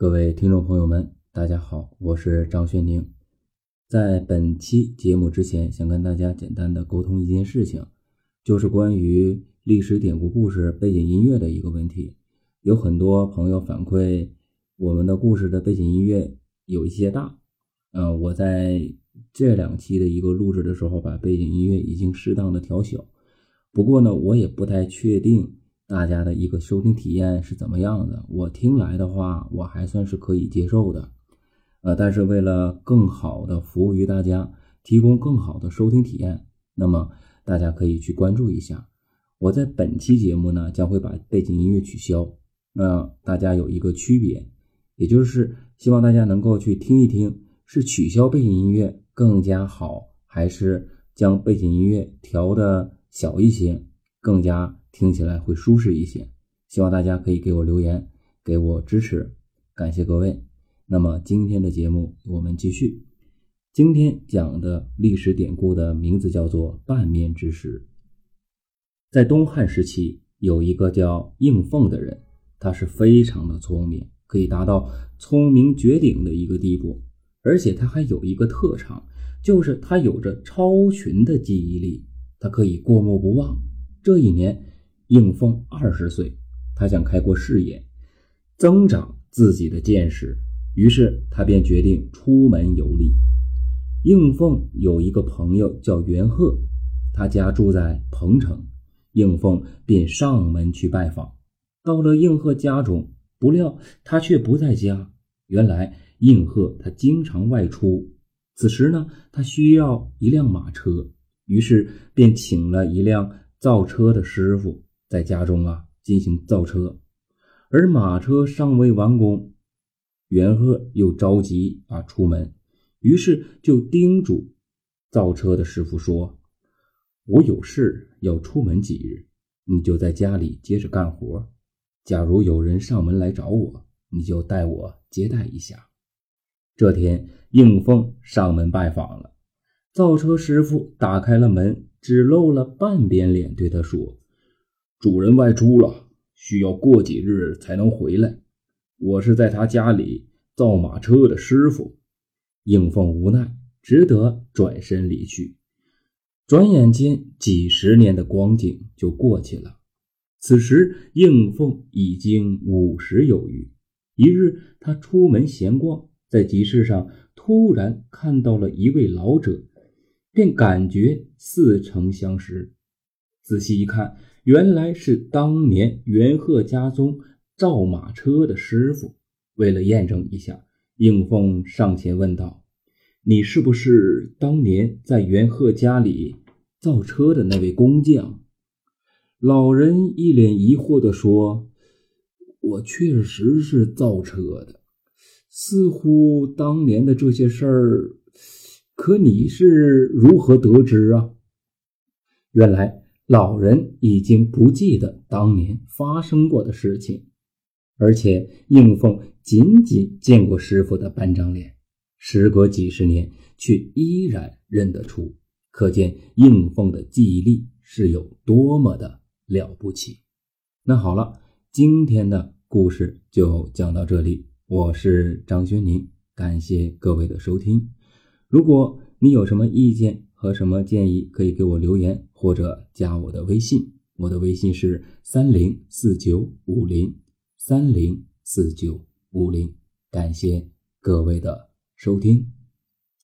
各位听众朋友们，大家好，我是张轩宁。在本期节目之前，想跟大家简单的沟通一件事情，就是关于历史典故故事背景音乐的一个问题。有很多朋友反馈，我们的故事的背景音乐有一些大。嗯，我在这两期的一个录制的时候，把背景音乐已经适当的调小。不过呢，我也不太确定大家的一个收听体验是怎么样的。我听来的话，我还算是可以接受的。呃，但是为了更好的服务于大家，提供更好的收听体验，那么大家可以去关注一下。我在本期节目呢，将会把背景音乐取消。那大家有一个区别，也就是希望大家能够去听一听。是取消背景音乐更加好，还是将背景音乐调的小一些，更加听起来会舒适一些？希望大家可以给我留言，给我支持，感谢各位。那么今天的节目我们继续，今天讲的历史典故的名字叫做半面之石。在东汉时期，有一个叫应凤的人，他是非常的聪明，可以达到聪明绝顶的一个地步。而且他还有一个特长，就是他有着超群的记忆力，他可以过目不忘。这一年，应凤二十岁，他想开阔视野，增长自己的见识，于是他便决定出门游历。应凤有一个朋友叫袁鹤，他家住在彭城，应凤便上门去拜访。到了应鹤家中，不料他却不在家，原来。应鹤他经常外出，此时呢，他需要一辆马车，于是便请了一辆造车的师傅在家中啊进行造车。而马车尚未完工，袁鹤又着急啊出门，于是就叮嘱造车的师傅说：“我有事要出门几日，你就在家里接着干活。假如有人上门来找我，你就代我接待一下。”这天，应凤上门拜访了造车师傅，打开了门，只露了半边脸，对他说：“主人外出了，需要过几日才能回来。我是在他家里造马车的师傅。”应凤无奈，只得转身离去。转眼间，几十年的光景就过去了。此时，应凤已经五十有余。一日，他出门闲逛。在集市上突然看到了一位老者，便感觉似曾相识。仔细一看，原来是当年袁鹤家中造马车的师傅。为了验证一下，应凤上前问道：“你是不是当年在袁鹤家里造车的那位工匠？”老人一脸疑惑地说：“我确实是造车的。”似乎当年的这些事儿，可你是如何得知啊？原来老人已经不记得当年发生过的事情，而且应凤仅仅见过师傅的半张脸，时隔几十年却依然认得出，可见应凤的记忆力是有多么的了不起。那好了，今天的故事就讲到这里。我是张轩宁，感谢各位的收听。如果你有什么意见和什么建议，可以给我留言或者加我的微信。我的微信是三零四九五零三零四九五零。感谢各位的收听。